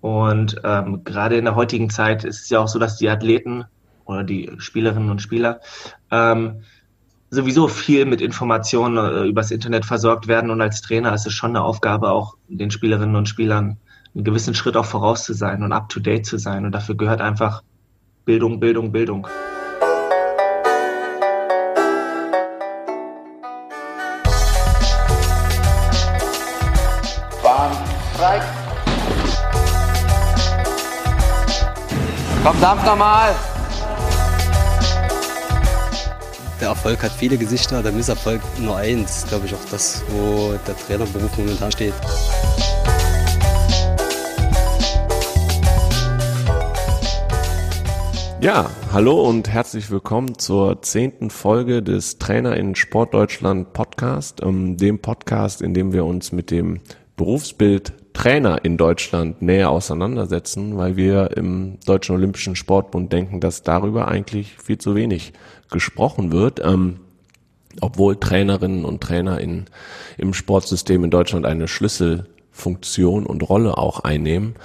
Und ähm, gerade in der heutigen Zeit ist es ja auch so, dass die Athleten oder die Spielerinnen und Spieler ähm, sowieso viel mit Informationen äh, übers Internet versorgt werden. Und als Trainer ist es schon eine Aufgabe, auch den Spielerinnen und Spielern einen gewissen Schritt auch voraus zu sein und up to date zu sein. Und dafür gehört einfach Bildung, Bildung, Bildung. Komm, dampf nochmal. Der Erfolg hat viele Gesichter, der Misserfolg nur eins. Glaube ich auch das, wo der Trainerberuf momentan steht. Ja, hallo und herzlich willkommen zur zehnten Folge des Trainer in Sportdeutschland Podcast, ähm, dem Podcast, in dem wir uns mit dem Berufsbild Trainer in Deutschland näher auseinandersetzen, weil wir im Deutschen Olympischen Sportbund denken, dass darüber eigentlich viel zu wenig gesprochen wird. Ähm, obwohl Trainerinnen und Trainer in, im Sportsystem in Deutschland eine Schlüssel Funktion und Rolle auch einnehmen.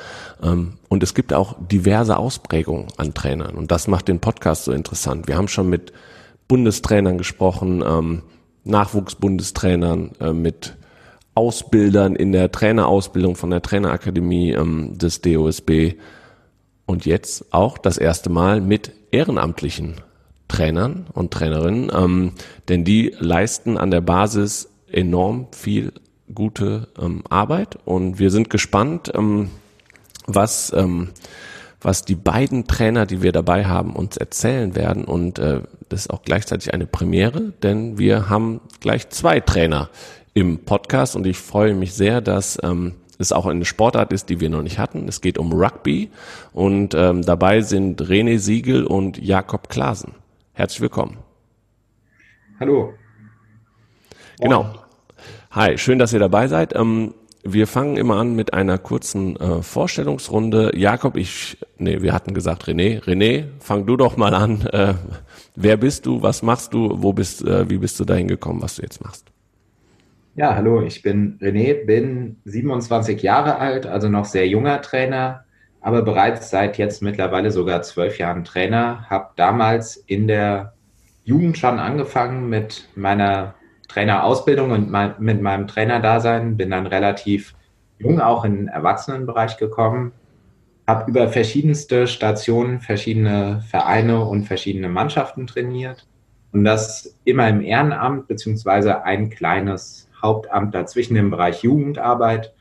Ähm, und es gibt auch diverse Ausprägungen an Trainern. Und das macht den Podcast so interessant. Wir haben schon mit Bundestrainern gesprochen, ähm, Nachwuchsbundestrainern, äh, mit Ausbildern in der Trainerausbildung von der Trainerakademie ähm, des DOSB und jetzt auch das erste Mal mit ehrenamtlichen Trainern und Trainerinnen, denn die leisten an der Basis enorm viel gute ähm, Arbeit und wir sind gespannt, ähm, was, ähm, was die beiden Trainer, die wir dabei haben, uns erzählen werden. Und äh, das ist auch gleichzeitig eine Premiere, denn wir haben gleich zwei Trainer im Podcast und ich freue mich sehr, dass ähm, es auch eine Sportart ist, die wir noch nicht hatten. Es geht um Rugby und ähm, dabei sind René Siegel und Jakob Klasen. Herzlich willkommen. Hallo. Genau. Hi, schön, dass ihr dabei seid. Ähm, wir fangen immer an mit einer kurzen äh, Vorstellungsrunde. Jakob, ich, nee, wir hatten gesagt René. René, fang du doch mal an. Äh, wer bist du? Was machst du? Wo bist, äh, wie bist du dahin gekommen, was du jetzt machst? Ja, hallo, ich bin René, bin 27 Jahre alt, also noch sehr junger Trainer, aber bereits seit jetzt mittlerweile sogar zwölf Jahren Trainer. Habe damals in der Jugend schon angefangen mit meiner Trainerausbildung und mein, mit meinem Trainerdasein. Bin dann relativ jung auch in den Erwachsenenbereich gekommen, habe über verschiedenste Stationen, verschiedene Vereine und verschiedene Mannschaften trainiert. Und das immer im Ehrenamt beziehungsweise ein kleines Hauptamt dazwischen im Bereich Jugendarbeit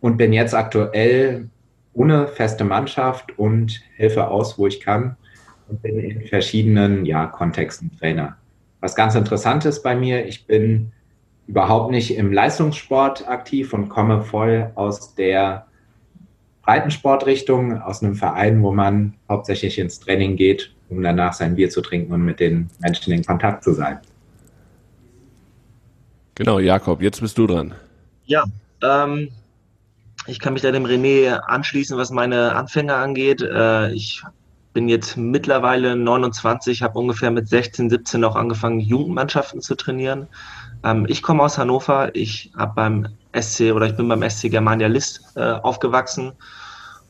und bin jetzt aktuell ohne feste Mannschaft und helfe aus, wo ich kann und bin in verschiedenen ja, Kontexten Trainer was ganz interessant ist bei mir, ich bin überhaupt nicht im Leistungssport aktiv und komme voll aus der Breitensportrichtung, aus einem Verein, wo man hauptsächlich ins Training geht, um danach sein Bier zu trinken und mit den Menschen in Kontakt zu sein. Genau, Jakob, jetzt bist du dran. Ja, ähm, ich kann mich da dem René anschließen, was meine Anfänge angeht. Äh, ich bin jetzt mittlerweile 29, habe ungefähr mit 16, 17 auch angefangen, Jugendmannschaften zu trainieren. Ähm, ich komme aus Hannover, ich habe beim SC oder ich bin beim SC Germania List äh, aufgewachsen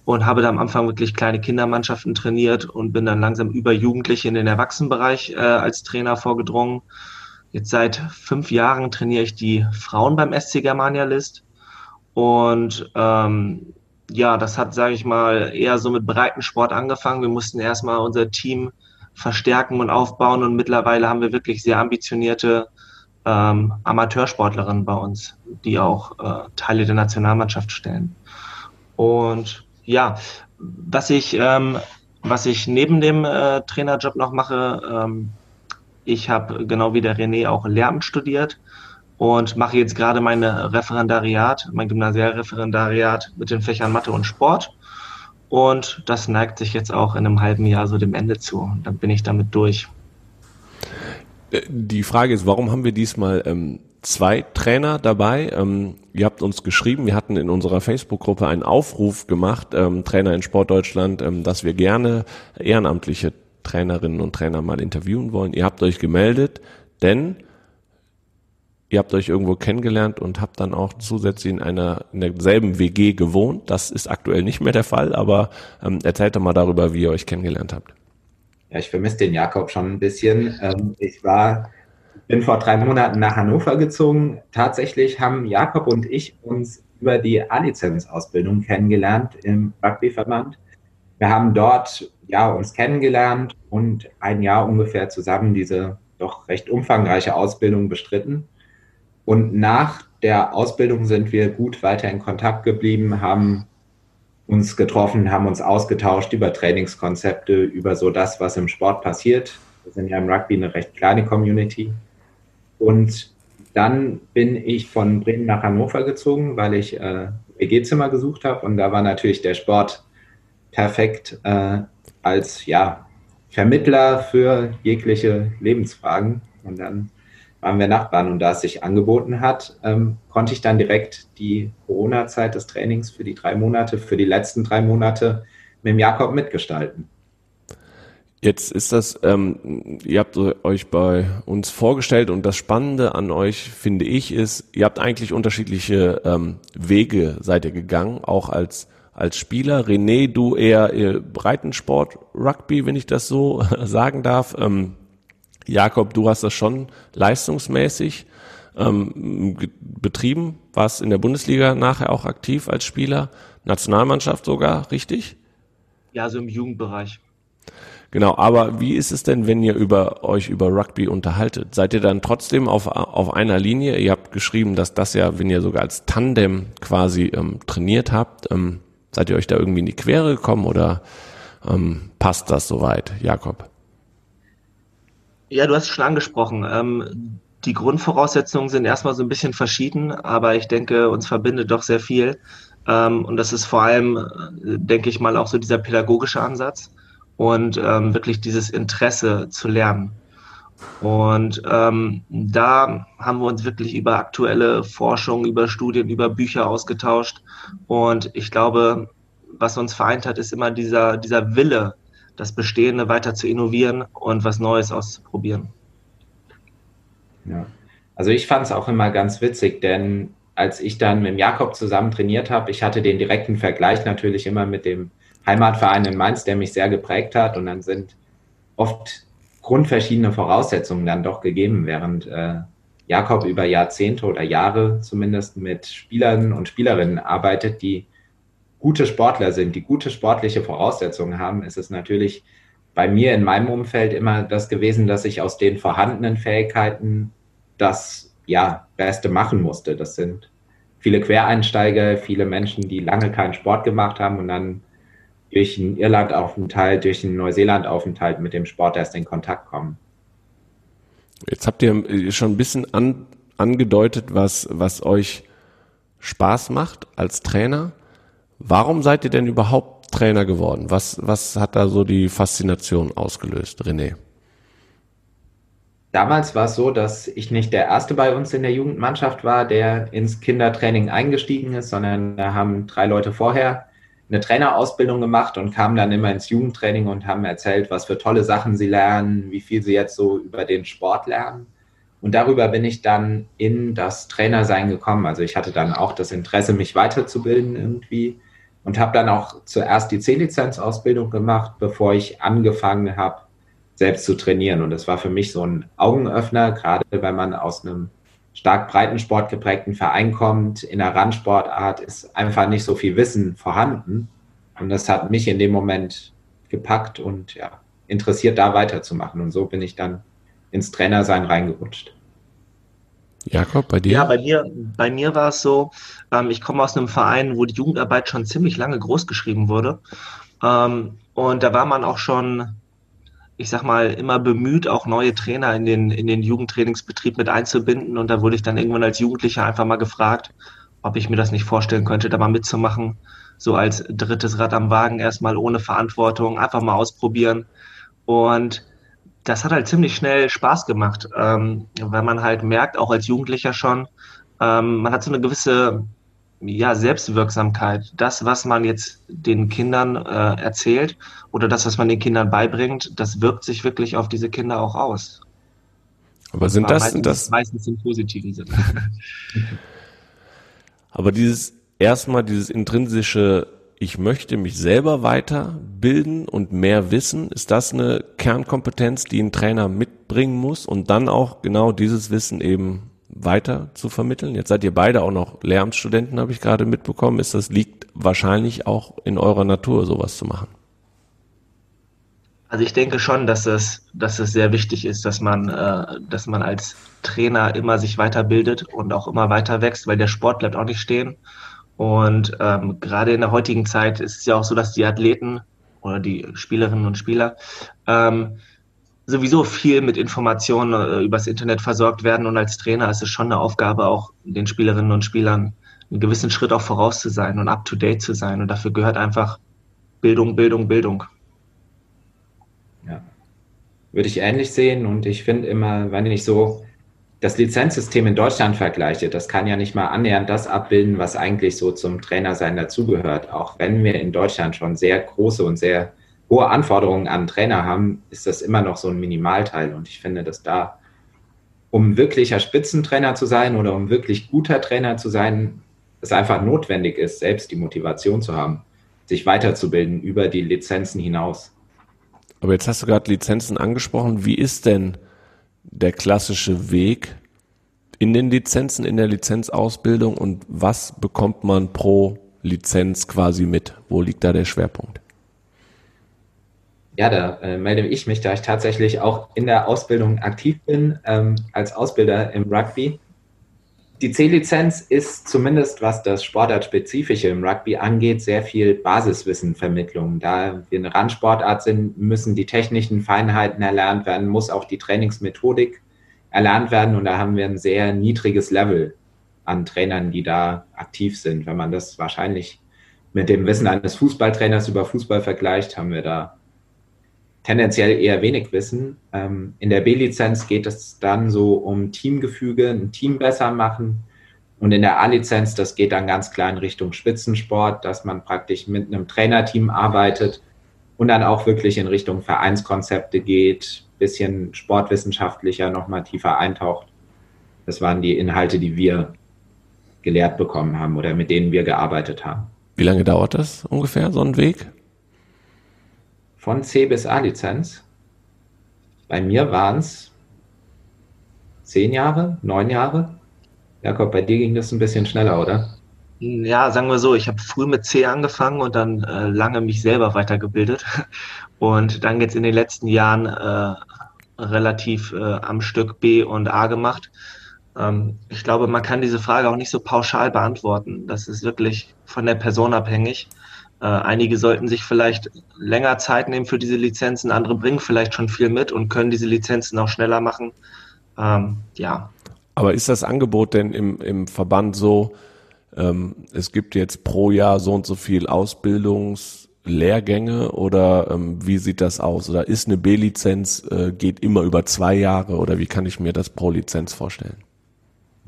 und habe da am Anfang wirklich kleine Kindermannschaften trainiert und bin dann langsam über Jugendliche in den Erwachsenenbereich äh, als Trainer vorgedrungen. Jetzt seit fünf Jahren trainiere ich die Frauen beim SC Germania List und ähm, ja, das hat, sage ich mal, eher so mit Breitensport angefangen. Wir mussten erstmal unser Team verstärken und aufbauen und mittlerweile haben wir wirklich sehr ambitionierte ähm, Amateursportlerinnen bei uns, die auch äh, Teile der Nationalmannschaft stellen. Und ja, was ich, ähm, was ich neben dem äh, Trainerjob noch mache, ähm, ich habe genau wie der René auch Lehramt studiert und mache jetzt gerade mein Referendariat, mein Gymnasialreferendariat mit den Fächern Mathe und Sport. Und das neigt sich jetzt auch in einem halben Jahr so dem Ende zu. Dann bin ich damit durch. Äh, die Frage ist, warum haben wir diesmal ähm, zwei Trainer dabei? Ähm, ihr habt uns geschrieben, wir hatten in unserer Facebook-Gruppe einen Aufruf gemacht, ähm, Trainer in Sportdeutschland, ähm, dass wir gerne ehrenamtliche Trainerinnen und Trainer mal interviewen wollen. Ihr habt euch gemeldet, denn ihr habt euch irgendwo kennengelernt und habt dann auch zusätzlich in einer in derselben WG gewohnt. Das ist aktuell nicht mehr der Fall, aber ähm, erzählt doch mal darüber, wie ihr euch kennengelernt habt. Ja, ich vermisse den Jakob schon ein bisschen. Ähm, ich war, bin vor drei Monaten nach Hannover gezogen. Tatsächlich haben Jakob und ich uns über die A-Lizenz-Ausbildung kennengelernt im Rugbyverband. Wir haben dort ja uns kennengelernt und ein Jahr ungefähr zusammen diese doch recht umfangreiche Ausbildung bestritten. Und nach der Ausbildung sind wir gut weiter in Kontakt geblieben, haben uns getroffen, haben uns ausgetauscht über Trainingskonzepte, über so das, was im Sport passiert. Wir sind ja im Rugby eine recht kleine Community. Und dann bin ich von Bremen nach Hannover gezogen, weil ich äh, WG-Zimmer gesucht habe. Und da war natürlich der Sport perfekt äh, als ja, Vermittler für jegliche Lebensfragen. Und dann waren wir Nachbarn und da es sich angeboten hat, ähm, konnte ich dann direkt die Corona-Zeit des Trainings für die drei Monate, für die letzten drei Monate mit dem Jakob mitgestalten. Jetzt ist das, ähm, ihr habt euch bei uns vorgestellt und das Spannende an euch, finde ich, ist, ihr habt eigentlich unterschiedliche ähm, Wege seid ihr gegangen, auch als als Spieler. René, du eher, eher Breitensport, Rugby, wenn ich das so sagen darf. Ähm, Jakob, du hast das schon leistungsmäßig ähm, betrieben, warst in der Bundesliga nachher auch aktiv als Spieler, Nationalmannschaft sogar, richtig? Ja, so im Jugendbereich. Genau, aber wie ist es denn, wenn ihr über euch über Rugby unterhaltet? Seid ihr dann trotzdem auf, auf einer Linie? Ihr habt geschrieben, dass das ja, wenn ihr sogar als Tandem quasi ähm, trainiert habt, ähm, seid ihr euch da irgendwie in die Quere gekommen oder ähm, passt das soweit, Jakob? Ja, du hast es schon angesprochen. Ähm, die Grundvoraussetzungen sind erstmal so ein bisschen verschieden, aber ich denke, uns verbindet doch sehr viel. Ähm, und das ist vor allem, äh, denke ich mal, auch so dieser pädagogische Ansatz und ähm, wirklich dieses Interesse zu lernen. Und ähm, da haben wir uns wirklich über aktuelle Forschung, über Studien, über Bücher ausgetauscht. Und ich glaube, was uns vereint hat, ist immer dieser, dieser Wille, das Bestehende weiter zu innovieren und was Neues auszuprobieren. Ja. Also ich fand es auch immer ganz witzig, denn als ich dann mit Jakob zusammen trainiert habe, ich hatte den direkten Vergleich natürlich immer mit dem Heimatverein in Mainz, der mich sehr geprägt hat. Und dann sind oft grundverschiedene Voraussetzungen dann doch gegeben, während äh, Jakob über Jahrzehnte oder Jahre zumindest mit Spielern und Spielerinnen arbeitet, die gute Sportler sind, die gute sportliche Voraussetzungen haben, ist es natürlich bei mir in meinem Umfeld immer das gewesen, dass ich aus den vorhandenen Fähigkeiten das ja Beste machen musste. Das sind viele Quereinsteiger, viele Menschen, die lange keinen Sport gemacht haben und dann durch einen Irlandaufenthalt, durch einen Neuseelandaufenthalt mit dem Sport erst in Kontakt kommen. Jetzt habt ihr schon ein bisschen an, angedeutet, was, was euch Spaß macht als Trainer. Warum seid ihr denn überhaupt Trainer geworden? Was, was hat da so die Faszination ausgelöst, René? Damals war es so, dass ich nicht der Erste bei uns in der Jugendmannschaft war, der ins Kindertraining eingestiegen ist, sondern da haben drei Leute vorher eine Trainerausbildung gemacht und kamen dann immer ins Jugendtraining und haben erzählt, was für tolle Sachen sie lernen, wie viel sie jetzt so über den Sport lernen. Und darüber bin ich dann in das Trainersein gekommen. Also ich hatte dann auch das Interesse, mich weiterzubilden irgendwie und habe dann auch zuerst die C-Lizenz-Ausbildung gemacht, bevor ich angefangen habe, selbst zu trainieren. Und das war für mich so ein Augenöffner, gerade wenn man aus einem stark Breitensport geprägten Verein kommt, in der Randsportart ist einfach nicht so viel Wissen vorhanden. Und das hat mich in dem Moment gepackt und ja, interessiert, da weiterzumachen. Und so bin ich dann ins Trainersein reingerutscht. Jakob, bei dir? Ja, bei mir, bei mir war es so, ähm, ich komme aus einem Verein, wo die Jugendarbeit schon ziemlich lange groß geschrieben wurde. Ähm, und da war man auch schon, ich sag mal, immer bemüht, auch neue Trainer in den, in den Jugendtrainingsbetrieb mit einzubinden. Und da wurde ich dann irgendwann als Jugendlicher einfach mal gefragt, ob ich mir das nicht vorstellen könnte, da mal mitzumachen. So als drittes Rad am Wagen erstmal ohne Verantwortung, einfach mal ausprobieren. Und das hat halt ziemlich schnell Spaß gemacht, ähm, weil man halt merkt, auch als Jugendlicher schon, ähm, man hat so eine gewisse ja, Selbstwirksamkeit. Das, was man jetzt den Kindern äh, erzählt oder das, was man den Kindern beibringt, das wirkt sich wirklich auf diese Kinder auch aus. Aber sind das, meistens, sind das, meistens im positiven Sinne. aber dieses, erstmal dieses intrinsische, ich möchte mich selber weiterbilden und mehr wissen, ist das eine Kernkompetenz, die ein Trainer mitbringen muss und dann auch genau dieses Wissen eben weiter zu vermitteln? Jetzt seid ihr beide auch noch Lehramtsstudenten, habe ich gerade mitbekommen. Ist das liegt wahrscheinlich auch in eurer Natur, sowas zu machen? Also ich denke schon, dass es, dass es sehr wichtig ist, dass man, äh, dass man als Trainer immer sich weiterbildet und auch immer weiter wächst, weil der Sport bleibt auch nicht stehen. Und ähm, gerade in der heutigen Zeit ist es ja auch so, dass die Athleten oder die Spielerinnen und Spieler ähm, sowieso viel mit Informationen äh, übers Internet versorgt werden. Und als Trainer ist es schon eine Aufgabe, auch den Spielerinnen und Spielern einen gewissen Schritt auch voraus zu sein und up to date zu sein. Und dafür gehört einfach Bildung, Bildung, Bildung. Ja. Würde ich ähnlich sehen und ich finde immer, wenn ich so das Lizenzsystem in Deutschland vergleiche, das kann ja nicht mal annähernd das abbilden, was eigentlich so zum Trainersein dazugehört. Auch wenn wir in Deutschland schon sehr große und sehr hohe Anforderungen an Trainer haben, ist das immer noch so ein Minimalteil. Und ich finde, dass da, um wirklicher Spitzentrainer zu sein oder um wirklich guter Trainer zu sein, es einfach notwendig ist, selbst die Motivation zu haben, sich weiterzubilden über die Lizenzen hinaus. Aber jetzt hast du gerade Lizenzen angesprochen. Wie ist denn der klassische Weg in den Lizenzen, in der Lizenzausbildung und was bekommt man pro Lizenz quasi mit? Wo liegt da der Schwerpunkt? Ja, da äh, melde ich mich, da ich tatsächlich auch in der Ausbildung aktiv bin, ähm, als Ausbilder im Rugby. Die C-Lizenz ist zumindest, was das Sportartspezifische im Rugby angeht, sehr viel Basiswissenvermittlung. Da wir eine Randsportart sind, müssen die technischen Feinheiten erlernt werden, muss auch die Trainingsmethodik erlernt werden. Und da haben wir ein sehr niedriges Level an Trainern, die da aktiv sind. Wenn man das wahrscheinlich mit dem Wissen eines Fußballtrainers über Fußball vergleicht, haben wir da tendenziell eher wenig wissen. Ähm, in der B-Lizenz geht es dann so um Teamgefüge, ein Team besser machen. Und in der A-Lizenz, das geht dann ganz klar in Richtung Spitzensport, dass man praktisch mit einem Trainerteam arbeitet und dann auch wirklich in Richtung Vereinskonzepte geht, bisschen sportwissenschaftlicher nochmal tiefer eintaucht. Das waren die Inhalte, die wir gelehrt bekommen haben oder mit denen wir gearbeitet haben. Wie lange dauert das ungefähr, so ein Weg? Von C bis A-Lizenz. Bei mir waren es zehn Jahre, neun Jahre. Jakob, bei dir ging das ein bisschen schneller, oder? Ja, sagen wir so, ich habe früh mit C angefangen und dann äh, lange mich selber weitergebildet. Und dann jetzt in den letzten Jahren äh, relativ äh, am Stück B und A gemacht. Ähm, ich glaube, man kann diese Frage auch nicht so pauschal beantworten. Das ist wirklich von der Person abhängig. Äh, einige sollten sich vielleicht länger Zeit nehmen für diese Lizenzen, andere bringen vielleicht schon viel mit und können diese Lizenzen auch schneller machen. Ähm, ja. Aber ist das Angebot denn im, im Verband so, ähm, es gibt jetzt pro Jahr so und so viel Ausbildungslehrgänge oder ähm, wie sieht das aus? Oder ist eine B-Lizenz, äh, geht immer über zwei Jahre oder wie kann ich mir das pro Lizenz vorstellen?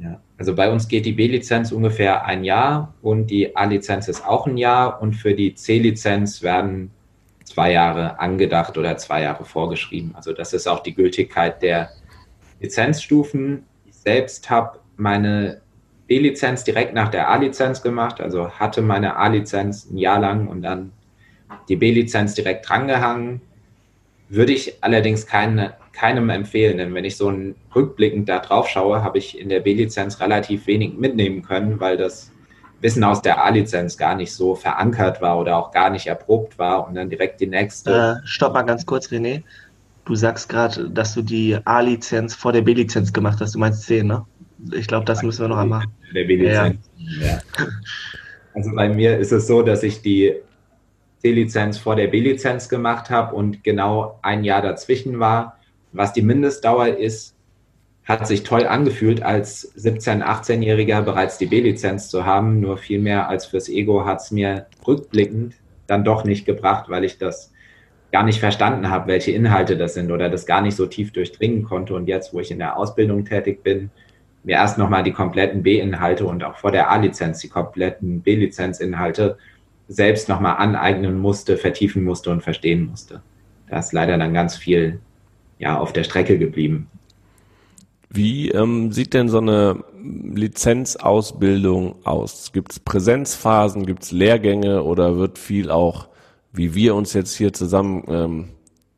Ja, also bei uns geht die B-Lizenz ungefähr ein Jahr und die A-Lizenz ist auch ein Jahr und für die C-Lizenz werden zwei Jahre angedacht oder zwei Jahre vorgeschrieben. Also das ist auch die Gültigkeit der Lizenzstufen. Ich selbst habe meine B-Lizenz direkt nach der A-Lizenz gemacht, also hatte meine A-Lizenz ein Jahr lang und dann die B-Lizenz direkt drangehangen. Würde ich allerdings keine keinem empfehlen, denn wenn ich so rückblickend da drauf schaue, habe ich in der B-Lizenz relativ wenig mitnehmen können, weil das Wissen aus der A-Lizenz gar nicht so verankert war oder auch gar nicht erprobt war und dann direkt die nächste. Äh, stopp mal ganz kurz, René. Du sagst gerade, dass du die A-Lizenz vor der B-Lizenz gemacht hast. Du meinst C, ne? Ich glaube, das müssen wir noch einmal. Der B-Lizenz. Ja. Ja. Also bei mir ist es so, dass ich die C-Lizenz vor der B-Lizenz gemacht habe und genau ein Jahr dazwischen war was die Mindestdauer ist, hat sich toll angefühlt, als 17-, 18-Jähriger bereits die B-Lizenz zu haben. Nur viel mehr als fürs Ego hat es mir rückblickend dann doch nicht gebracht, weil ich das gar nicht verstanden habe, welche Inhalte das sind oder das gar nicht so tief durchdringen konnte. Und jetzt, wo ich in der Ausbildung tätig bin, mir erst nochmal die kompletten B-Inhalte und auch vor der A-Lizenz die kompletten B-Lizenz-Inhalte selbst nochmal aneignen musste, vertiefen musste und verstehen musste. Da ist leider dann ganz viel ja, auf der Strecke geblieben. Wie ähm, sieht denn so eine Lizenzausbildung aus? Gibt es Präsenzphasen, gibt es Lehrgänge oder wird viel auch, wie wir uns jetzt hier zusammen ähm,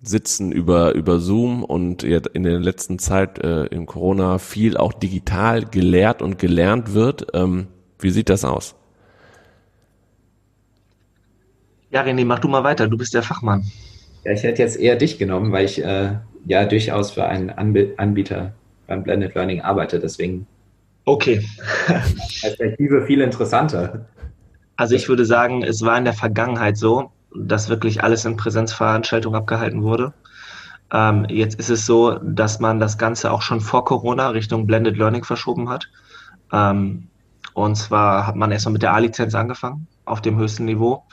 sitzen über, über Zoom und in der letzten Zeit äh, in Corona viel auch digital gelehrt und gelernt wird? Ähm, wie sieht das aus? Ja, René, mach du mal weiter. Du bist der Fachmann. Ja, ich hätte jetzt eher dich genommen, weil ich äh, ja durchaus für einen Anbieter beim Blended Learning arbeite. Deswegen okay. Perspektive viel interessanter. Also ich würde sagen, es war in der Vergangenheit so, dass wirklich alles in Präsenzveranstaltungen abgehalten wurde. Ähm, jetzt ist es so, dass man das Ganze auch schon vor Corona Richtung Blended Learning verschoben hat. Ähm, und zwar hat man erstmal mit der A-Lizenz angefangen, auf dem höchsten Niveau.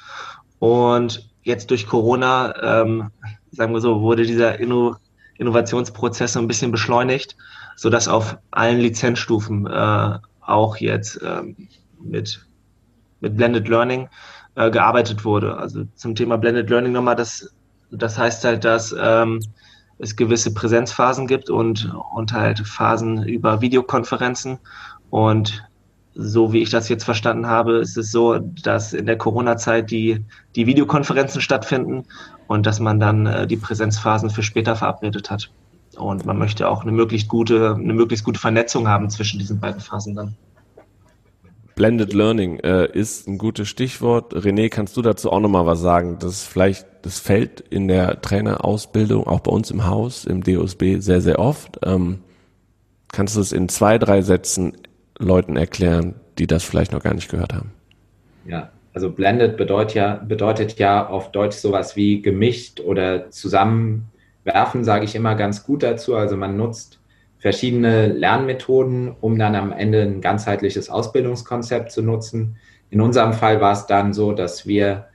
Und jetzt durch Corona, ähm, sagen wir so, wurde dieser Inno Innovationsprozess so ein bisschen beschleunigt, sodass auf allen Lizenzstufen äh, auch jetzt ähm, mit, mit Blended Learning äh, gearbeitet wurde. Also zum Thema Blended Learning nochmal, das, das heißt halt, dass ähm, es gewisse Präsenzphasen gibt und, und halt Phasen über Videokonferenzen. Und so wie ich das jetzt verstanden habe, ist es so, dass in der Corona-Zeit die, die Videokonferenzen stattfinden und dass man dann äh, die Präsenzphasen für später verabredet hat. Und man möchte auch eine möglichst gute, eine möglichst gute Vernetzung haben zwischen diesen beiden Phasen dann. Blended Learning äh, ist ein gutes Stichwort. René, kannst du dazu auch nochmal was sagen? Das vielleicht, das fällt in der Trainerausbildung, auch bei uns im Haus, im DOSB, sehr, sehr oft. Ähm, kannst du es in zwei, drei Sätzen Leuten erklären, die das vielleicht noch gar nicht gehört haben? Ja, also blended bedeutet ja, bedeutet ja auf Deutsch sowas wie gemischt oder zusammenwerfen, sage ich immer ganz gut dazu. Also man nutzt verschiedene Lernmethoden, um dann am Ende ein ganzheitliches Ausbildungskonzept zu nutzen. In unserem Fall war es dann so, dass wir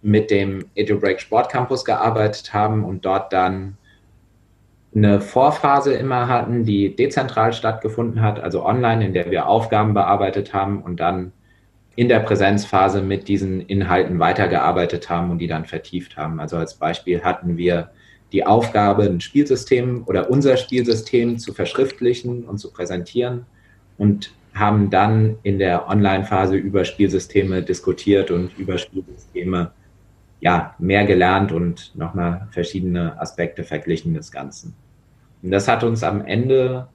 mit dem EduBreak Sportcampus gearbeitet haben und dort dann eine Vorphase immer hatten, die dezentral stattgefunden hat, also online, in der wir Aufgaben bearbeitet haben und dann in der Präsenzphase mit diesen Inhalten weitergearbeitet haben und die dann vertieft haben. Also als Beispiel hatten wir die Aufgabe, ein Spielsystem oder unser Spielsystem zu verschriftlichen und zu präsentieren und haben dann in der Online-Phase über Spielsysteme diskutiert und über Spielsysteme ja, mehr gelernt und nochmal verschiedene Aspekte verglichen des Ganzen. Und das hat uns am Ende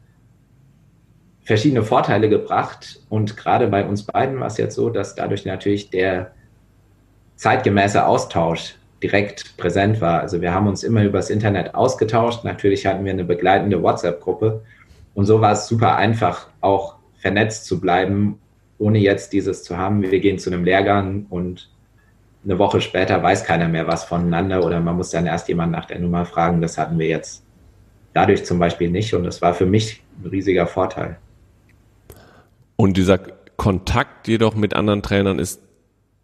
verschiedene Vorteile gebracht. Und gerade bei uns beiden war es jetzt so, dass dadurch natürlich der zeitgemäße Austausch direkt präsent war. Also wir haben uns immer übers Internet ausgetauscht. Natürlich hatten wir eine begleitende WhatsApp-Gruppe. Und so war es super einfach, auch vernetzt zu bleiben, ohne jetzt dieses zu haben, wir gehen zu einem Lehrgang und eine Woche später weiß keiner mehr was voneinander oder man muss dann erst jemand nach der Nummer fragen. Das hatten wir jetzt dadurch zum Beispiel nicht und das war für mich ein riesiger Vorteil. Und dieser Kontakt jedoch mit anderen Trainern ist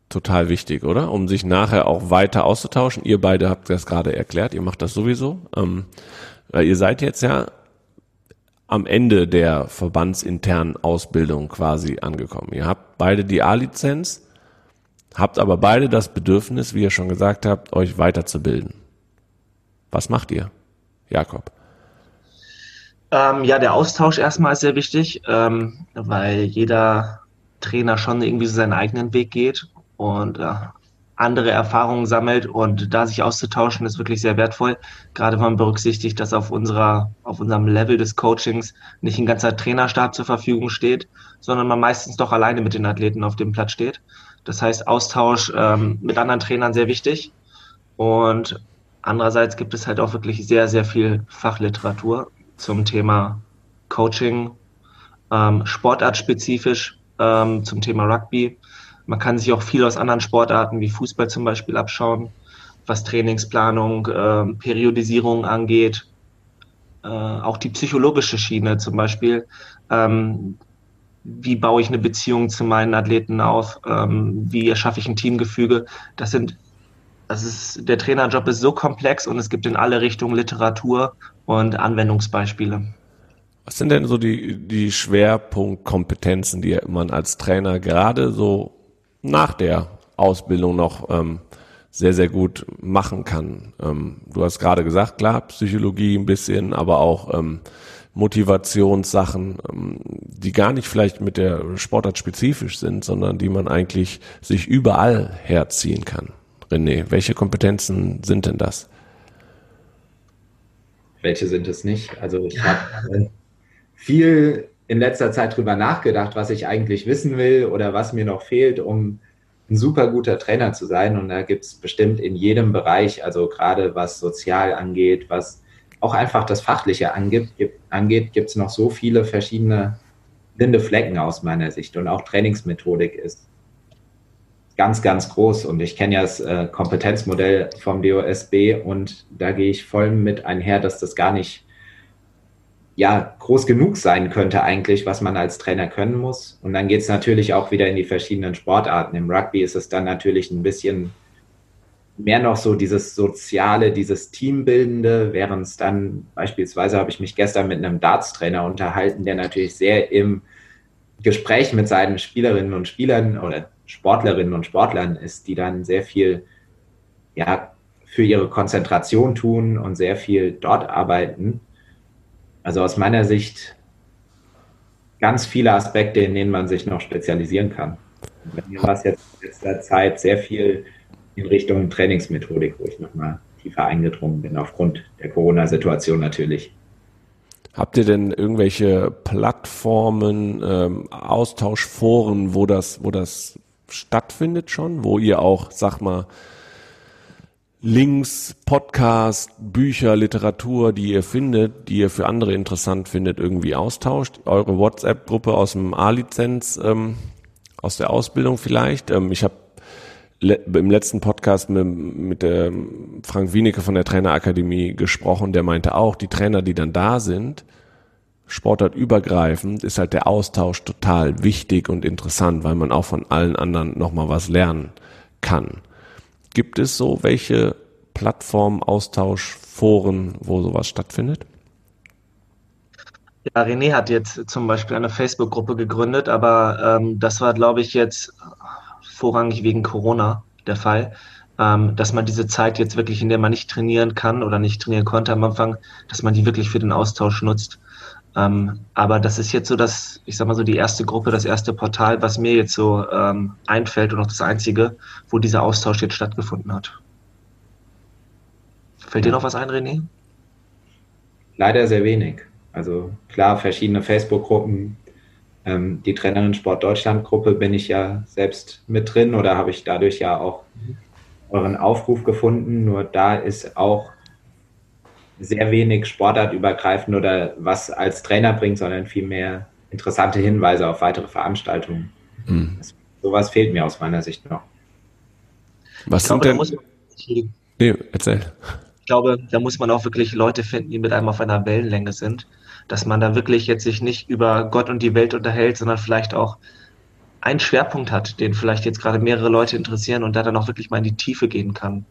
total wichtig, oder? Um sich nachher auch weiter auszutauschen. Ihr beide habt das gerade erklärt, ihr macht das sowieso. Ähm, weil ihr seid jetzt ja am Ende der verbandsinternen Ausbildung quasi angekommen. Ihr habt beide die A-Lizenz habt aber beide das Bedürfnis, wie ihr schon gesagt habt, euch weiterzubilden. Was macht ihr, Jakob? Ähm, ja, der Austausch erstmal ist sehr wichtig, ähm, weil jeder Trainer schon irgendwie so seinen eigenen Weg geht und äh, andere Erfahrungen sammelt und da sich auszutauschen ist wirklich sehr wertvoll. Gerade wenn man berücksichtigt, dass auf unserer, auf unserem Level des Coachings nicht ein ganzer Trainerstab zur Verfügung steht, sondern man meistens doch alleine mit den Athleten auf dem Platz steht. Das heißt, Austausch ähm, mit anderen Trainern sehr wichtig. Und andererseits gibt es halt auch wirklich sehr, sehr viel Fachliteratur zum Thema Coaching, ähm, sportartspezifisch ähm, zum Thema Rugby. Man kann sich auch viel aus anderen Sportarten wie Fußball zum Beispiel abschauen, was Trainingsplanung, äh, Periodisierung angeht. Äh, auch die psychologische Schiene zum Beispiel. Ähm, wie baue ich eine Beziehung zu meinen Athleten auf, ähm, wie erschaffe ich ein Teamgefüge. Das sind, das ist, der Trainerjob ist so komplex und es gibt in alle Richtungen Literatur und Anwendungsbeispiele. Was sind denn so die, die Schwerpunktkompetenzen, die man als Trainer gerade so nach der Ausbildung noch ähm, sehr, sehr gut machen kann? Ähm, du hast gerade gesagt, klar, Psychologie ein bisschen, aber auch ähm, Motivationssachen, ähm, die gar nicht vielleicht mit der Sportart spezifisch sind, sondern die man eigentlich sich überall herziehen kann. René, welche Kompetenzen sind denn das? Welche sind es nicht? Also ich habe äh, viel in letzter Zeit drüber nachgedacht, was ich eigentlich wissen will oder was mir noch fehlt, um ein super guter Trainer zu sein. Und da gibt es bestimmt in jedem Bereich, also gerade was sozial angeht, was auch einfach das Fachliche angeht, gibt es noch so viele verschiedene blinde Flecken aus meiner Sicht. Und auch Trainingsmethodik ist ganz, ganz groß. Und ich kenne ja das äh, Kompetenzmodell vom DOSB und da gehe ich voll mit einher, dass das gar nicht ja, groß genug sein könnte eigentlich, was man als Trainer können muss. Und dann geht es natürlich auch wieder in die verschiedenen Sportarten. Im Rugby ist es dann natürlich ein bisschen mehr noch so dieses Soziale, dieses Teambildende, während es dann beispielsweise habe ich mich gestern mit einem Darts-Trainer unterhalten, der natürlich sehr im Gespräch mit seinen Spielerinnen und Spielern oder Sportlerinnen und Sportlern ist, die dann sehr viel ja, für ihre Konzentration tun und sehr viel dort arbeiten. Also aus meiner Sicht ganz viele Aspekte, in denen man sich noch spezialisieren kann. Bei mir war es jetzt in letzter Zeit sehr viel in Richtung Trainingsmethodik, wo ich nochmal tiefer eingedrungen bin, aufgrund der Corona-Situation natürlich. Habt ihr denn irgendwelche Plattformen, ähm, Austauschforen, wo das, wo das stattfindet schon, wo ihr auch, sag mal, Links, Podcast, Bücher, Literatur, die ihr findet, die ihr für andere interessant findet, irgendwie austauscht. Eure WhatsApp-Gruppe aus dem A-Lizenz, ähm, aus der Ausbildung vielleicht. Ähm, ich habe le im letzten Podcast mit, mit der Frank Wienecke von der Trainerakademie gesprochen, der meinte auch, die Trainer, die dann da sind, sportartübergreifend, ist halt der Austausch total wichtig und interessant, weil man auch von allen anderen nochmal was lernen kann. Gibt es so welche Plattformen, Austausch, Foren, wo sowas stattfindet? Ja, René hat jetzt zum Beispiel eine Facebook-Gruppe gegründet, aber ähm, das war, glaube ich, jetzt vorrangig wegen Corona der Fall, ähm, dass man diese Zeit jetzt wirklich, in der man nicht trainieren kann oder nicht trainieren konnte am Anfang, dass man die wirklich für den Austausch nutzt. Ähm, aber das ist jetzt so das, ich sag mal so die erste Gruppe, das erste Portal, was mir jetzt so ähm, einfällt und auch das einzige, wo dieser Austausch jetzt stattgefunden hat. Fällt dir noch was ein, René? Leider sehr wenig. Also klar, verschiedene Facebook-Gruppen. Ähm, die Trainerin Sport Deutschland Gruppe bin ich ja selbst mit drin oder habe ich dadurch ja auch euren Aufruf gefunden. Nur da ist auch sehr wenig sportartübergreifend oder was als Trainer bringt, sondern vielmehr interessante Hinweise auf weitere Veranstaltungen. Mhm. Das, sowas fehlt mir aus meiner Sicht noch. Was sind denn? Man, nee, erzähl. Ich glaube, da muss man auch wirklich Leute finden, die mit einem auf einer Wellenlänge sind, dass man da wirklich jetzt sich nicht über Gott und die Welt unterhält, sondern vielleicht auch einen Schwerpunkt hat, den vielleicht jetzt gerade mehrere Leute interessieren und da dann auch wirklich mal in die Tiefe gehen kann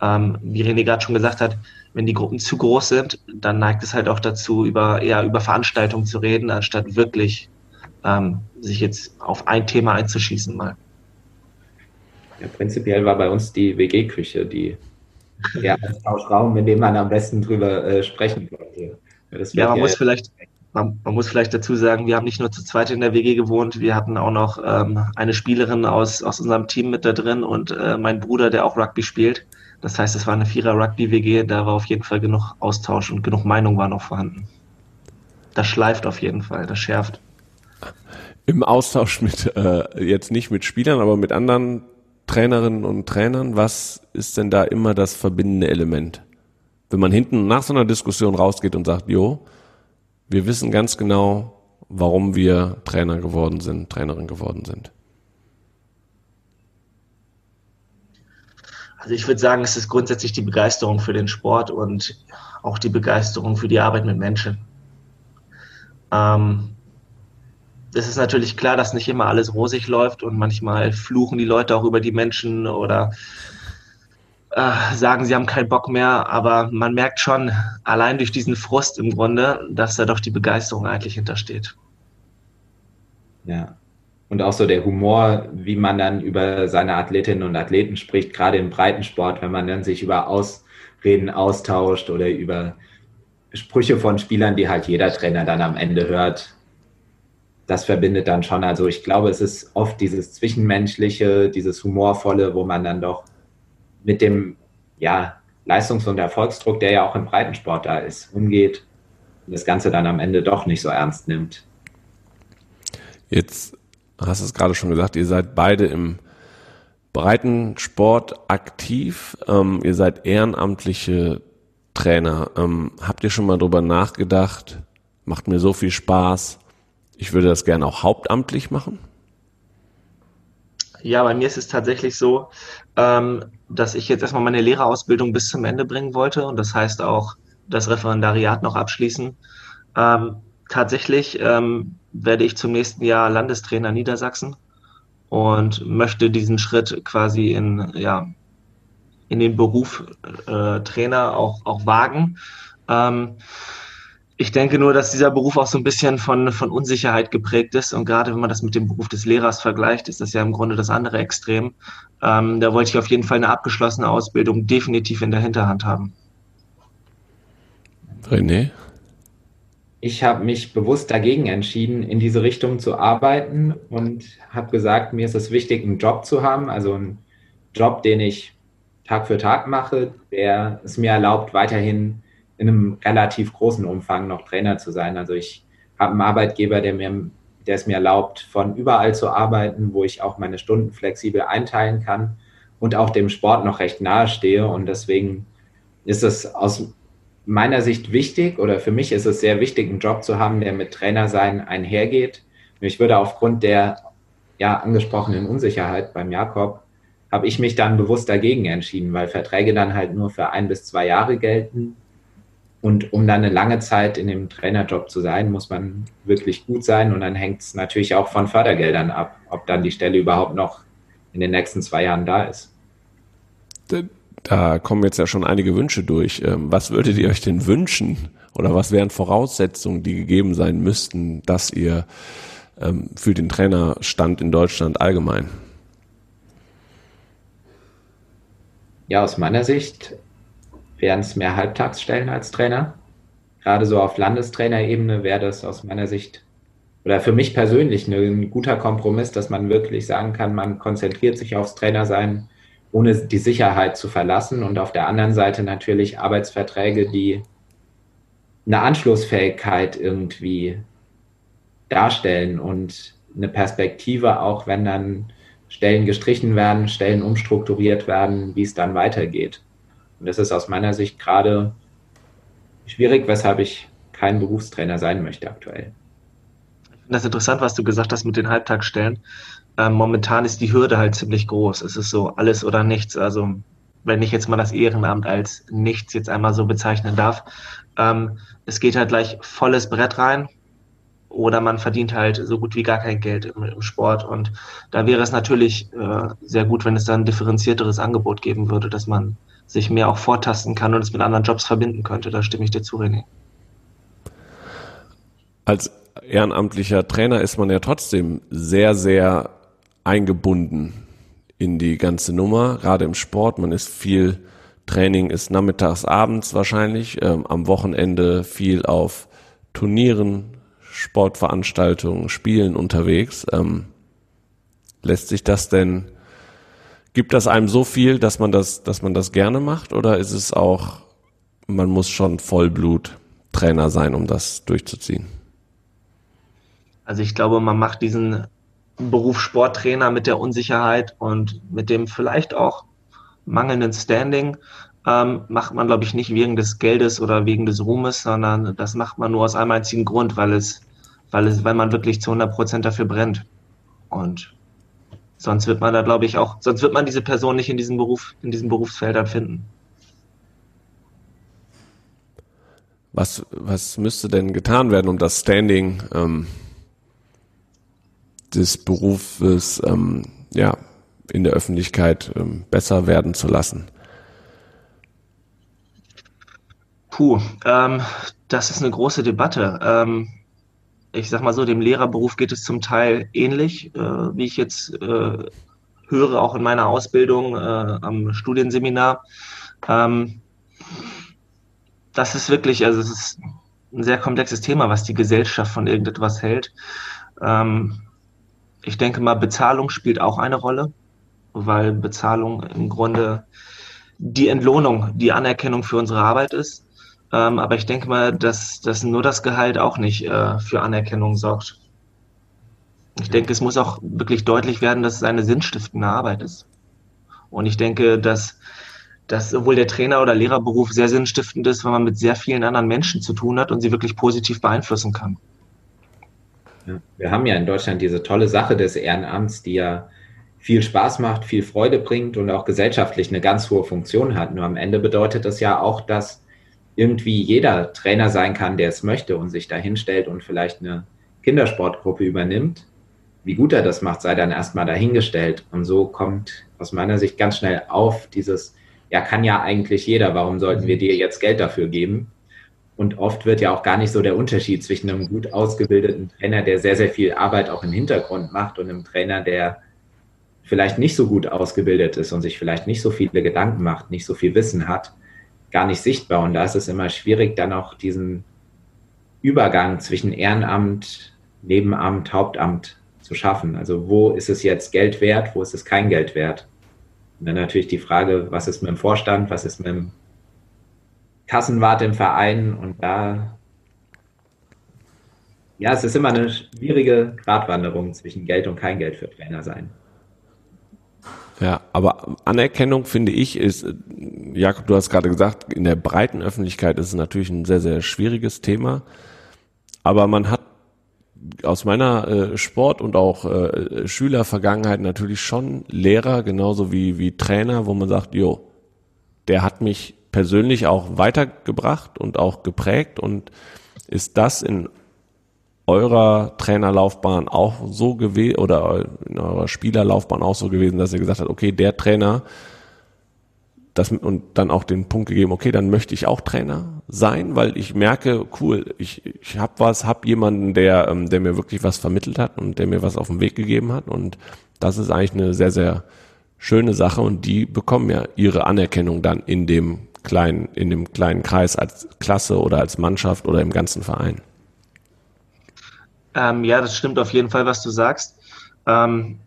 ähm, wie René gerade schon gesagt hat, wenn die Gruppen zu groß sind, dann neigt es halt auch dazu, über eher über Veranstaltungen zu reden, anstatt wirklich ähm, sich jetzt auf ein Thema einzuschießen mal. Ja, prinzipiell war bei uns die WG-Küche die der Austauschraum, in dem man am besten drüber äh, sprechen konnte. Ja, man muss vielleicht man, man, muss vielleicht dazu sagen, wir haben nicht nur zu zweit in der WG gewohnt, wir hatten auch noch ähm, eine Spielerin aus, aus unserem Team mit da drin und äh, mein Bruder, der auch Rugby spielt. Das heißt, es war eine Vierer-Rugby-WG, da war auf jeden Fall genug Austausch und genug Meinung war noch vorhanden. Das schleift auf jeden Fall, das schärft. Im Austausch mit, äh, jetzt nicht mit Spielern, aber mit anderen Trainerinnen und Trainern, was ist denn da immer das verbindende Element? Wenn man hinten nach so einer Diskussion rausgeht und sagt, jo, wir wissen ganz genau, warum wir Trainer geworden sind, Trainerin geworden sind. Also ich würde sagen, es ist grundsätzlich die Begeisterung für den Sport und auch die Begeisterung für die Arbeit mit Menschen. Ähm, es ist natürlich klar, dass nicht immer alles rosig läuft und manchmal fluchen die Leute auch über die Menschen oder äh, sagen, sie haben keinen Bock mehr, aber man merkt schon allein durch diesen Frust im Grunde, dass da doch die Begeisterung eigentlich hintersteht. Ja, und auch so der Humor, wie man dann über seine Athletinnen und Athleten spricht, gerade im Breitensport, wenn man dann sich über Ausreden austauscht oder über Sprüche von Spielern, die halt jeder Trainer dann am Ende hört. Das verbindet dann schon. Also ich glaube, es ist oft dieses Zwischenmenschliche, dieses Humorvolle, wo man dann doch mit dem ja, Leistungs- und Erfolgsdruck, der ja auch im Breitensport da ist, umgeht und das Ganze dann am Ende doch nicht so ernst nimmt. Jetzt hast du es gerade schon gesagt, ihr seid beide im Breitensport aktiv. Ähm, ihr seid ehrenamtliche Trainer. Ähm, habt ihr schon mal drüber nachgedacht? Macht mir so viel Spaß. Ich würde das gerne auch hauptamtlich machen. Ja, bei mir ist es tatsächlich so, ähm, dass ich jetzt erstmal meine Lehrerausbildung bis zum Ende bringen wollte und das heißt auch das Referendariat noch abschließen. Ähm, tatsächlich ähm, werde ich zum nächsten Jahr Landestrainer Niedersachsen und möchte diesen Schritt quasi in, ja, in den Beruf äh, Trainer auch, auch wagen. Ähm, ich denke nur, dass dieser Beruf auch so ein bisschen von, von Unsicherheit geprägt ist. Und gerade wenn man das mit dem Beruf des Lehrers vergleicht, ist das ja im Grunde das andere Extrem. Ähm, da wollte ich auf jeden Fall eine abgeschlossene Ausbildung definitiv in der Hinterhand haben. René? Ich habe mich bewusst dagegen entschieden, in diese Richtung zu arbeiten und habe gesagt, mir ist es wichtig, einen Job zu haben, also einen Job, den ich Tag für Tag mache, der es mir erlaubt, weiterhin in einem relativ großen Umfang noch Trainer zu sein. Also ich habe einen Arbeitgeber, der mir, der es mir erlaubt, von überall zu arbeiten, wo ich auch meine Stunden flexibel einteilen kann und auch dem Sport noch recht nahe stehe. Und deswegen ist es aus meiner Sicht wichtig oder für mich ist es sehr wichtig, einen Job zu haben, der mit Trainersein einhergeht. Ich würde aufgrund der ja, angesprochenen Unsicherheit beim Jakob, habe ich mich dann bewusst dagegen entschieden, weil Verträge dann halt nur für ein bis zwei Jahre gelten. Und um dann eine lange Zeit in dem Trainerjob zu sein, muss man wirklich gut sein. Und dann hängt es natürlich auch von Fördergeldern ab, ob dann die Stelle überhaupt noch in den nächsten zwei Jahren da ist. Da kommen jetzt ja schon einige Wünsche durch. Ähm, was würdet ihr euch denn wünschen? Oder was wären Voraussetzungen, die gegeben sein müssten, dass ihr ähm, für den Trainerstand in Deutschland allgemein? Ja, aus meiner Sicht wären es mehr Halbtagsstellen als Trainer. Gerade so auf Landestrainerebene wäre das aus meiner Sicht oder für mich persönlich ein guter Kompromiss, dass man wirklich sagen kann, man konzentriert sich aufs Trainersein ohne die Sicherheit zu verlassen und auf der anderen Seite natürlich Arbeitsverträge, die eine Anschlussfähigkeit irgendwie darstellen und eine Perspektive, auch wenn dann Stellen gestrichen werden, Stellen umstrukturiert werden, wie es dann weitergeht. Und das ist aus meiner Sicht gerade schwierig, weshalb ich kein Berufstrainer sein möchte aktuell. Ich finde das interessant, was du gesagt hast mit den Halbtagsstellen ähm, momentan ist die Hürde halt ziemlich groß. Es ist so alles oder nichts. Also wenn ich jetzt mal das Ehrenamt als nichts jetzt einmal so bezeichnen darf, ähm, es geht halt gleich volles Brett rein oder man verdient halt so gut wie gar kein Geld im, im Sport. Und da wäre es natürlich äh, sehr gut, wenn es dann ein differenzierteres Angebot geben würde, dass man sich mehr auch vortasten kann und es mit anderen Jobs verbinden könnte. Da stimme ich dir zu, René. Als ehrenamtlicher Trainer ist man ja trotzdem sehr, sehr eingebunden in die ganze Nummer, gerade im Sport. Man ist viel Training ist nachmittags, abends wahrscheinlich, ähm, am Wochenende viel auf Turnieren, Sportveranstaltungen, Spielen unterwegs. Ähm, lässt sich das denn, gibt das einem so viel, dass man das, dass man das gerne macht oder ist es auch, man muss schon Vollblut Trainer sein, um das durchzuziehen? Also ich glaube, man macht diesen Beruf Sporttrainer mit der Unsicherheit und mit dem vielleicht auch mangelnden Standing ähm, macht man, glaube ich, nicht wegen des Geldes oder wegen des Ruhmes, sondern das macht man nur aus einem einzigen Grund, weil es, weil es, weil man wirklich zu 100 Prozent dafür brennt. Und sonst wird man da, glaube ich, auch, sonst wird man diese Person nicht in diesem Beruf, in diesen Berufsfeldern finden. Was, was müsste denn getan werden, um das Standing ähm, des Berufes ähm, ja, in der Öffentlichkeit ähm, besser werden zu lassen? Puh, ähm, das ist eine große Debatte. Ähm, ich sag mal so, dem Lehrerberuf geht es zum Teil ähnlich, äh, wie ich jetzt äh, höre, auch in meiner Ausbildung äh, am Studienseminar. Ähm, das ist wirklich, also es ist ein sehr komplexes Thema, was die Gesellschaft von irgendetwas hält. Ähm, ich denke mal, Bezahlung spielt auch eine Rolle, weil Bezahlung im Grunde die Entlohnung, die Anerkennung für unsere Arbeit ist. Ähm, aber ich denke mal, dass, dass nur das Gehalt auch nicht äh, für Anerkennung sorgt. Ich denke, es muss auch wirklich deutlich werden, dass es eine sinnstiftende Arbeit ist. Und ich denke, dass, dass sowohl der Trainer- oder Lehrerberuf sehr sinnstiftend ist, weil man mit sehr vielen anderen Menschen zu tun hat und sie wirklich positiv beeinflussen kann. Wir haben ja in Deutschland diese tolle Sache des Ehrenamts, die ja viel Spaß macht, viel Freude bringt und auch gesellschaftlich eine ganz hohe Funktion hat. Nur am Ende bedeutet das ja auch, dass irgendwie jeder Trainer sein kann, der es möchte und sich da hinstellt und vielleicht eine Kindersportgruppe übernimmt. Wie gut er das macht, sei dann erstmal dahingestellt. Und so kommt aus meiner Sicht ganz schnell auf dieses, ja, kann ja eigentlich jeder, warum sollten wir dir jetzt Geld dafür geben? Und oft wird ja auch gar nicht so der Unterschied zwischen einem gut ausgebildeten Trainer, der sehr, sehr viel Arbeit auch im Hintergrund macht, und einem Trainer, der vielleicht nicht so gut ausgebildet ist und sich vielleicht nicht so viele Gedanken macht, nicht so viel Wissen hat, gar nicht sichtbar. Und da ist es immer schwierig, dann auch diesen Übergang zwischen Ehrenamt, Nebenamt, Hauptamt zu schaffen. Also wo ist es jetzt Geld wert, wo ist es kein Geld wert? Und dann natürlich die Frage, was ist mit dem Vorstand, was ist mit dem Kassenwart im Verein und da ja, es ist immer eine schwierige Gratwanderung zwischen Geld und kein Geld für Trainer sein. Ja, aber Anerkennung finde ich ist, Jakob, du hast gerade gesagt, in der breiten Öffentlichkeit ist es natürlich ein sehr, sehr schwieriges Thema. Aber man hat aus meiner äh, Sport- und auch äh, Schülervergangenheit natürlich schon Lehrer, genauso wie, wie Trainer, wo man sagt, jo, der hat mich persönlich auch weitergebracht und auch geprägt? Und ist das in eurer Trainerlaufbahn auch so gewesen oder in eurer Spielerlaufbahn auch so gewesen, dass ihr gesagt habt, okay, der Trainer das und dann auch den Punkt gegeben, okay, dann möchte ich auch Trainer sein, weil ich merke, cool, ich, ich habe was, habe jemanden, der, ähm, der mir wirklich was vermittelt hat und der mir was auf den Weg gegeben hat. Und das ist eigentlich eine sehr, sehr schöne Sache und die bekommen ja ihre Anerkennung dann in dem kleinen, in dem kleinen Kreis als Klasse oder als Mannschaft oder im ganzen Verein. Ähm, ja, das stimmt auf jeden Fall, was du sagst. Ähm,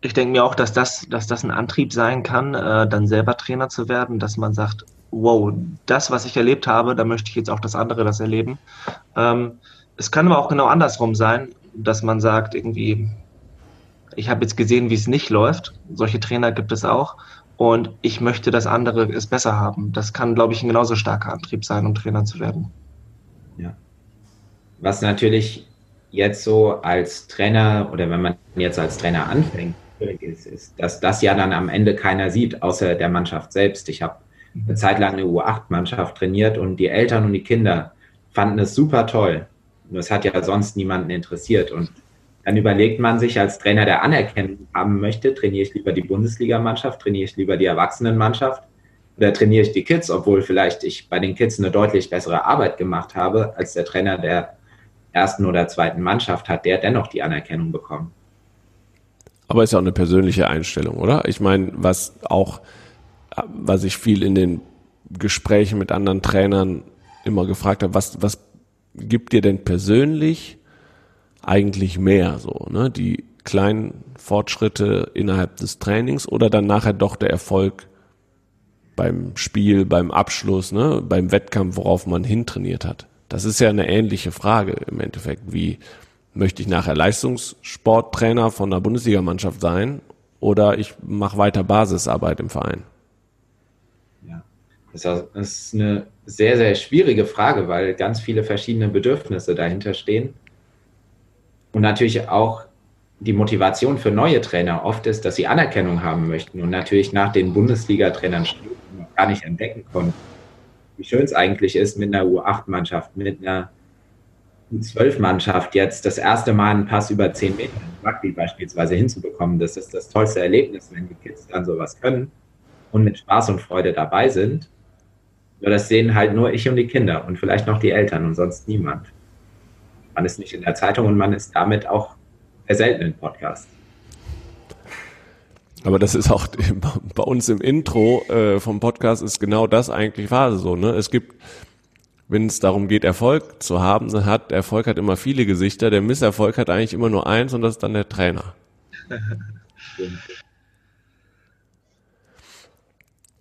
ich denke mir auch, dass das, dass das ein Antrieb sein kann, äh, dann selber Trainer zu werden, dass man sagt, wow, das, was ich erlebt habe, da möchte ich jetzt auch das andere das erleben. Ähm, es kann aber auch genau andersrum sein, dass man sagt, irgendwie, ich habe jetzt gesehen, wie es nicht läuft. Solche Trainer gibt es auch. Und ich möchte, dass andere es besser haben. Das kann, glaube ich, ein genauso starker Antrieb sein, um Trainer zu werden. Ja. Was natürlich jetzt so als Trainer oder wenn man jetzt als Trainer anfängt, ist, ist, dass das ja dann am Ende keiner sieht, außer der Mannschaft selbst. Ich habe eine Zeit lang eine U8-Mannschaft trainiert und die Eltern und die Kinder fanden es super toll. Nur es hat ja sonst niemanden interessiert. Und dann überlegt man sich als Trainer, der Anerkennung haben möchte, trainiere ich lieber die Bundesligamannschaft, trainiere ich lieber die Erwachsenenmannschaft oder trainiere ich die Kids, obwohl vielleicht ich bei den Kids eine deutlich bessere Arbeit gemacht habe als der Trainer der ersten oder zweiten Mannschaft, hat der dennoch die Anerkennung bekommen. Aber ist ja auch eine persönliche Einstellung, oder? Ich meine, was auch, was ich viel in den Gesprächen mit anderen Trainern immer gefragt habe, was, was gibt dir denn persönlich eigentlich mehr so, ne? Die kleinen Fortschritte innerhalb des Trainings oder dann nachher doch der Erfolg beim Spiel, beim Abschluss, ne, beim Wettkampf, worauf man hintrainiert hat. Das ist ja eine ähnliche Frage im Endeffekt, wie möchte ich nachher Leistungssporttrainer von einer Bundesligamannschaft sein oder ich mache weiter Basisarbeit im Verein? Ja, das ist eine sehr, sehr schwierige Frage, weil ganz viele verschiedene Bedürfnisse dahinter stehen. Und natürlich auch die Motivation für neue Trainer oft ist, dass sie Anerkennung haben möchten und natürlich nach den Bundesliga-Trainern gar nicht entdecken konnten, wie schön es eigentlich ist, mit einer U8-Mannschaft, mit einer U12-Mannschaft jetzt das erste Mal einen Pass über 10 Meter im Rugby beispielsweise hinzubekommen. Das ist das tollste Erlebnis, wenn die Kids dann sowas können und mit Spaß und Freude dabei sind. Nur das sehen halt nur ich und die Kinder und vielleicht noch die Eltern und sonst niemand. Man ist nicht in der Zeitung und man ist damit auch sehr selten im Podcast. Aber das ist auch bei uns im Intro äh, vom Podcast ist genau das eigentlich Phase so. Ne? Es gibt wenn es darum geht, Erfolg zu haben, dann hat Erfolg hat immer viele Gesichter. Der Misserfolg hat eigentlich immer nur eins und das ist dann der Trainer.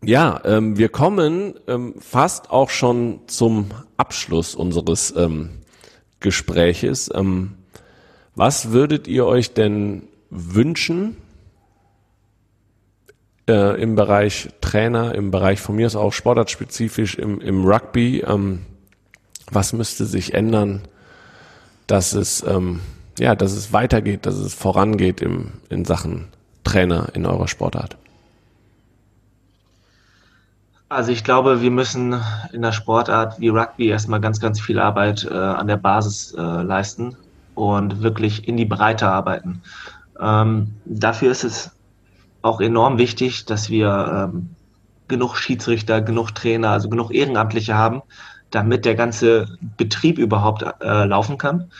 Ja, ähm, wir kommen ähm, fast auch schon zum Abschluss unseres ähm, Gespräches. Ähm, was würdet ihr euch denn wünschen äh, im Bereich Trainer, im Bereich von mir ist auch sportartspezifisch im, im Rugby? Ähm, was müsste sich ändern, dass es, ähm, ja, dass es weitergeht, dass es vorangeht im, in Sachen Trainer in eurer Sportart? Also ich glaube, wir müssen in der Sportart wie Rugby erstmal ganz, ganz viel Arbeit äh, an der Basis äh, leisten und wirklich in die Breite arbeiten. Ähm, dafür ist es auch enorm wichtig, dass wir ähm, genug Schiedsrichter, genug Trainer, also genug Ehrenamtliche haben, damit der ganze Betrieb überhaupt äh, laufen kann.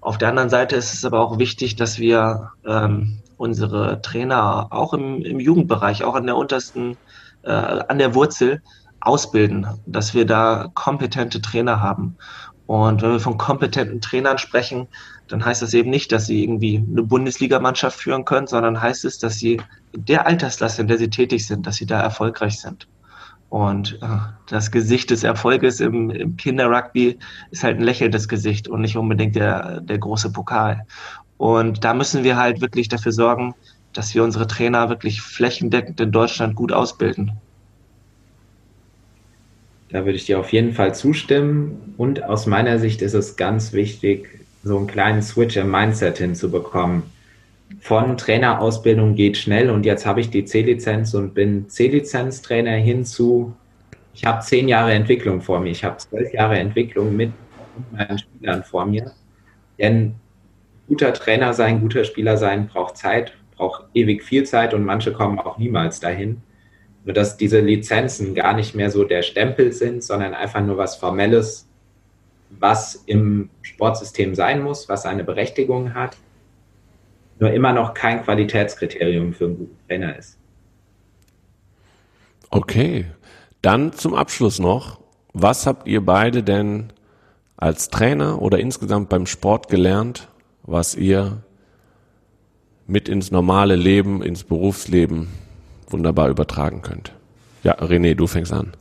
Auf der anderen Seite ist es aber auch wichtig, dass wir ähm, unsere Trainer auch im, im Jugendbereich, auch an der untersten, äh, an der Wurzel ausbilden, dass wir da kompetente Trainer haben. Und wenn wir von kompetenten Trainern sprechen, dann heißt das eben nicht, dass sie irgendwie eine Bundesligamannschaft führen können, sondern heißt es, dass sie der Altersklasse, in der sie tätig sind, dass sie da erfolgreich sind. Und äh, das Gesicht des Erfolges im, im Kinderrugby ist halt ein lächelndes Gesicht und nicht unbedingt der, der große Pokal. Und da müssen wir halt wirklich dafür sorgen, dass wir unsere Trainer wirklich flächendeckend in Deutschland gut ausbilden. Da würde ich dir auf jeden Fall zustimmen. Und aus meiner Sicht ist es ganz wichtig, so einen kleinen Switch im Mindset hinzubekommen von Trainerausbildung geht schnell und jetzt habe ich die C-Lizenz und bin C-Lizenz-Trainer hinzu. Ich habe zehn Jahre Entwicklung vor mir. Ich habe zwölf Jahre Entwicklung mit meinen Spielern vor mir. Denn guter Trainer sein, guter Spieler sein braucht Zeit, braucht ewig viel Zeit und manche kommen auch niemals dahin. Nur dass diese Lizenzen gar nicht mehr so der Stempel sind, sondern einfach nur was Formelles, was im Sportsystem sein muss, was eine Berechtigung hat nur immer noch kein Qualitätskriterium für einen guten Trainer ist. Okay, dann zum Abschluss noch. Was habt ihr beide denn als Trainer oder insgesamt beim Sport gelernt, was ihr mit ins normale Leben, ins Berufsleben wunderbar übertragen könnt? Ja, René, du fängst an.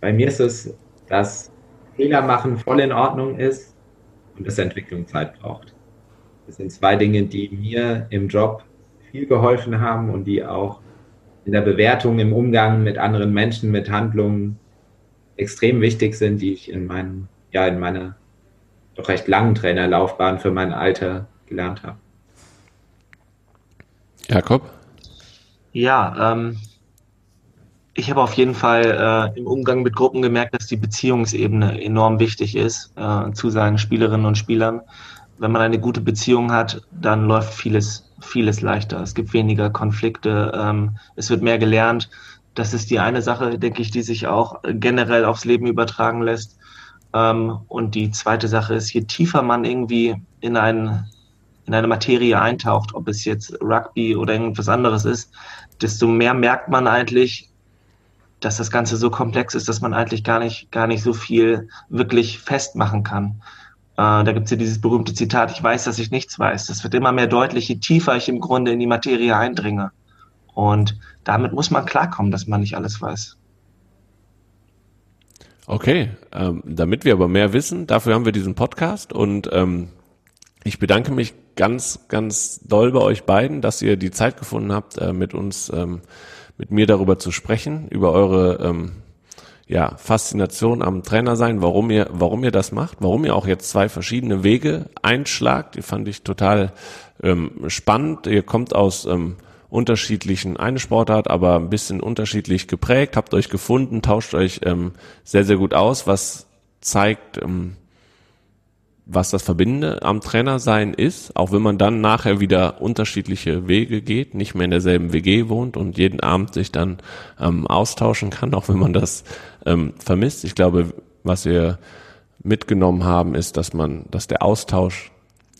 Bei mir ist es, dass Fehler machen voll in Ordnung ist und es Entwicklungszeit braucht. Das sind zwei Dinge, die mir im Job viel geholfen haben und die auch in der Bewertung, im Umgang mit anderen Menschen, mit Handlungen extrem wichtig sind, die ich in meinen, ja, in meiner doch recht langen Trainerlaufbahn für mein Alter gelernt habe. Jakob? Ja, ähm, ich habe auf jeden Fall äh, im Umgang mit Gruppen gemerkt, dass die Beziehungsebene enorm wichtig ist äh, zu seinen Spielerinnen und Spielern wenn man eine gute Beziehung hat, dann läuft vieles, vieles leichter. Es gibt weniger Konflikte, ähm, es wird mehr gelernt. Das ist die eine Sache, denke ich, die sich auch generell aufs Leben übertragen lässt. Ähm, und die zweite Sache ist, je tiefer man irgendwie in, ein, in eine Materie eintaucht, ob es jetzt Rugby oder irgendwas anderes ist, desto mehr merkt man eigentlich, dass das Ganze so komplex ist, dass man eigentlich gar nicht, gar nicht so viel wirklich festmachen kann. Äh, da gibt es ja dieses berühmte Zitat, ich weiß, dass ich nichts weiß. Das wird immer mehr deutlich, je tiefer ich im Grunde in die Materie eindringe. Und damit muss man klarkommen, dass man nicht alles weiß. Okay, ähm, damit wir aber mehr wissen, dafür haben wir diesen Podcast und ähm, ich bedanke mich ganz, ganz doll bei euch beiden, dass ihr die Zeit gefunden habt, äh, mit uns, ähm, mit mir darüber zu sprechen, über eure ähm, ja, Faszination am Trainer sein, warum ihr, warum ihr das macht, warum ihr auch jetzt zwei verschiedene Wege einschlagt. Die fand ich total ähm, spannend. Ihr kommt aus unterschiedlichen, eine Sportart, aber ein bisschen unterschiedlich geprägt, habt euch gefunden, tauscht euch ähm, sehr, sehr gut aus, was zeigt, ähm, was das Verbindende am Trainer sein ist, auch wenn man dann nachher wieder unterschiedliche Wege geht, nicht mehr in derselben WG wohnt und jeden Abend sich dann ähm, austauschen kann, auch wenn man das ähm, vermisst. Ich glaube, was wir mitgenommen haben, ist, dass man, dass der Austausch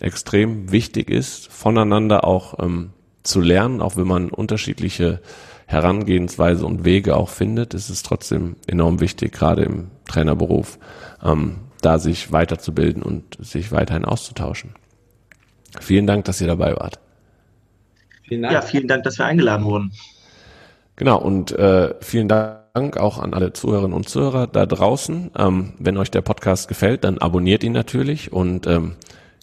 extrem wichtig ist, voneinander auch ähm, zu lernen, auch wenn man unterschiedliche Herangehensweise und Wege auch findet, ist es trotzdem enorm wichtig, gerade im Trainerberuf, ähm, da sich weiterzubilden und sich weiterhin auszutauschen. Vielen Dank, dass ihr dabei wart. Vielen Dank. Ja, vielen Dank, dass wir eingeladen wurden. Genau, und äh, vielen Dank auch an alle Zuhörerinnen und Zuhörer da draußen. Ähm, wenn euch der Podcast gefällt, dann abonniert ihn natürlich und ähm,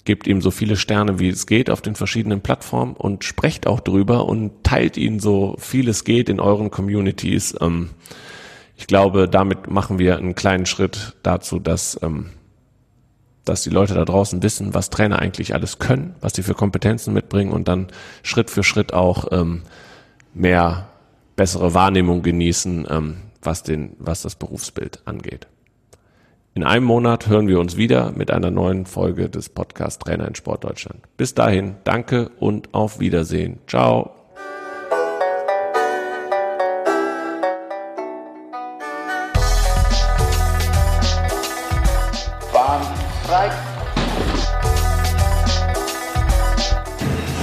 gebt ihm so viele Sterne, wie es geht auf den verschiedenen Plattformen und sprecht auch drüber und teilt ihn so viel es geht in euren Communities. Ähm, ich glaube, damit machen wir einen kleinen Schritt dazu, dass ähm, dass die Leute da draußen wissen, was Trainer eigentlich alles können, was sie für Kompetenzen mitbringen und dann Schritt für Schritt auch ähm, mehr bessere Wahrnehmung genießen, ähm, was, den, was das Berufsbild angeht. In einem Monat hören wir uns wieder mit einer neuen Folge des Podcast Trainer in Sport Deutschland. Bis dahin, danke und auf Wiedersehen. Ciao.